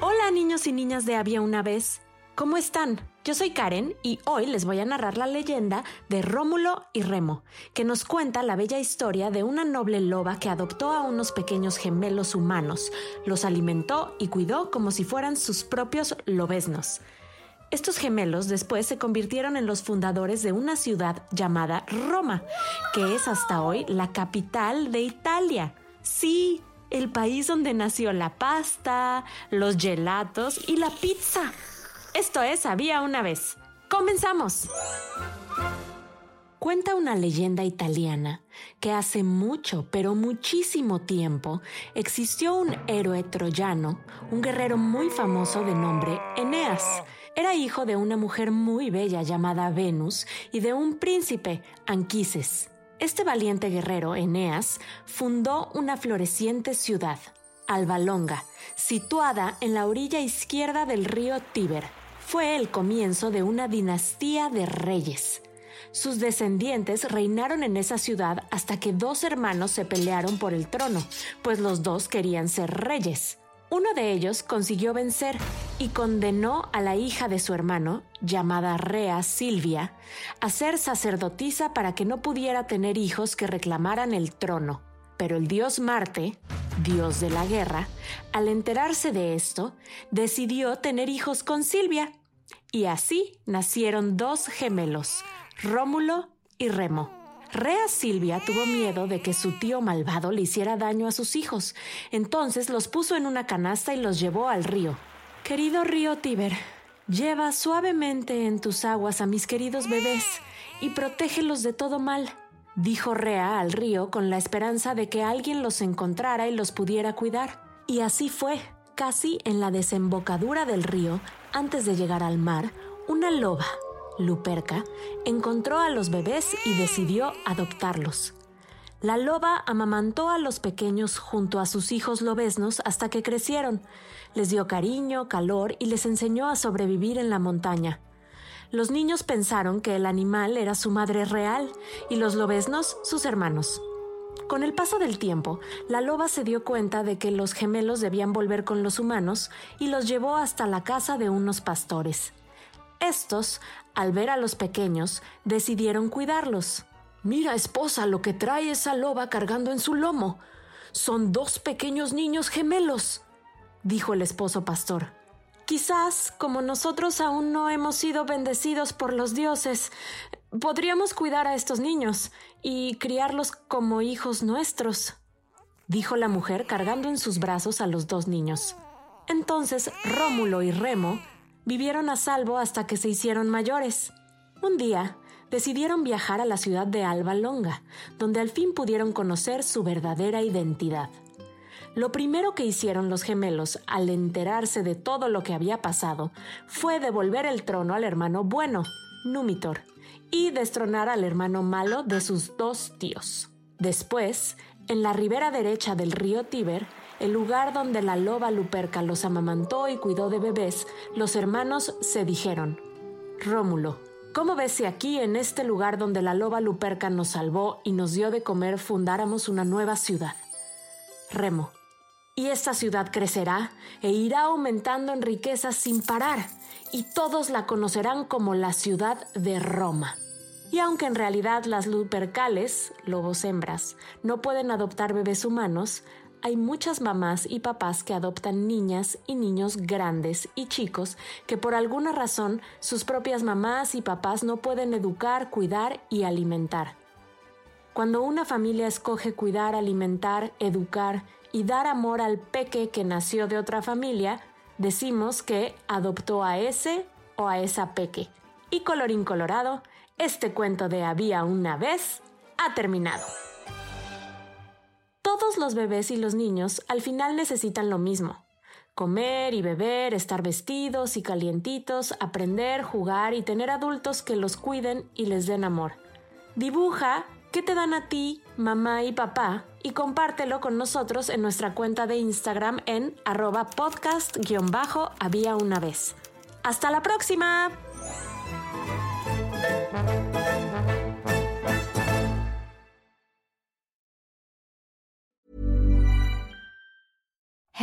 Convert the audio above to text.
Hola niños y niñas de Había una vez. ¿Cómo están? Yo soy Karen y hoy les voy a narrar la leyenda de Rómulo y Remo, que nos cuenta la bella historia de una noble loba que adoptó a unos pequeños gemelos humanos, los alimentó y cuidó como si fueran sus propios lobeznos. Estos gemelos después se convirtieron en los fundadores de una ciudad llamada Roma, que es hasta hoy la capital de Italia. Sí, el país donde nació la pasta, los gelatos y la pizza. Esto es Había una vez. ¡Comenzamos! Cuenta una leyenda italiana que hace mucho, pero muchísimo tiempo, existió un héroe troyano, un guerrero muy famoso de nombre Eneas. Era hijo de una mujer muy bella llamada Venus y de un príncipe, Anquises. Este valiente guerrero, Eneas, fundó una floreciente ciudad, Alba Longa, situada en la orilla izquierda del río Tíber. Fue el comienzo de una dinastía de reyes. Sus descendientes reinaron en esa ciudad hasta que dos hermanos se pelearon por el trono, pues los dos querían ser reyes. Uno de ellos consiguió vencer y condenó a la hija de su hermano, llamada Rea Silvia, a ser sacerdotisa para que no pudiera tener hijos que reclamaran el trono. Pero el dios Marte, dios de la guerra, al enterarse de esto, decidió tener hijos con Silvia. Y así nacieron dos gemelos, Rómulo y Remo. Rea Silvia tuvo miedo de que su tío malvado le hiciera daño a sus hijos, entonces los puso en una canasta y los llevó al río. Querido río Tíber, lleva suavemente en tus aguas a mis queridos bebés y protégelos de todo mal, dijo Rea al río con la esperanza de que alguien los encontrara y los pudiera cuidar. Y así fue. Casi en la desembocadura del río, antes de llegar al mar, una loba, Luperca, encontró a los bebés y decidió adoptarlos. La loba amamantó a los pequeños junto a sus hijos lobeznos hasta que crecieron. Les dio cariño, calor y les enseñó a sobrevivir en la montaña. Los niños pensaron que el animal era su madre real y los lobeznos sus hermanos. Con el paso del tiempo, la loba se dio cuenta de que los gemelos debían volver con los humanos y los llevó hasta la casa de unos pastores. Estos, al ver a los pequeños, decidieron cuidarlos. Mira, esposa, lo que trae esa loba cargando en su lomo. Son dos pequeños niños gemelos, dijo el esposo pastor. Quizás, como nosotros aún no hemos sido bendecidos por los dioses, podríamos cuidar a estos niños y criarlos como hijos nuestros, dijo la mujer cargando en sus brazos a los dos niños. Entonces Rómulo y Remo vivieron a salvo hasta que se hicieron mayores. Un día decidieron viajar a la ciudad de Alba Longa, donde al fin pudieron conocer su verdadera identidad. Lo primero que hicieron los gemelos al enterarse de todo lo que había pasado fue devolver el trono al hermano bueno, Númitor, y destronar al hermano malo de sus dos tíos. Después, en la ribera derecha del río Tíber, el lugar donde la loba Luperca los amamantó y cuidó de bebés, los hermanos se dijeron, Rómulo, ¿cómo ves si aquí, en este lugar donde la loba Luperca nos salvó y nos dio de comer, fundáramos una nueva ciudad? Remo, y esta ciudad crecerá e irá aumentando en riquezas sin parar, y todos la conocerán como la ciudad de Roma. Y aunque en realidad las lupercales, lobos hembras, no pueden adoptar bebés humanos, hay muchas mamás y papás que adoptan niñas y niños grandes y chicos que por alguna razón sus propias mamás y papás no pueden educar, cuidar y alimentar. Cuando una familia escoge cuidar, alimentar, educar y dar amor al peque que nació de otra familia, decimos que adoptó a ese o a esa peque. Y colorín colorado, este cuento de había una vez ha terminado. Todos los bebés y los niños al final necesitan lo mismo. Comer y beber, estar vestidos y calientitos, aprender, jugar y tener adultos que los cuiden y les den amor. Dibuja qué te dan a ti, mamá y papá, y compártelo con nosotros en nuestra cuenta de Instagram en arroba podcast-había una vez. ¡Hasta la próxima!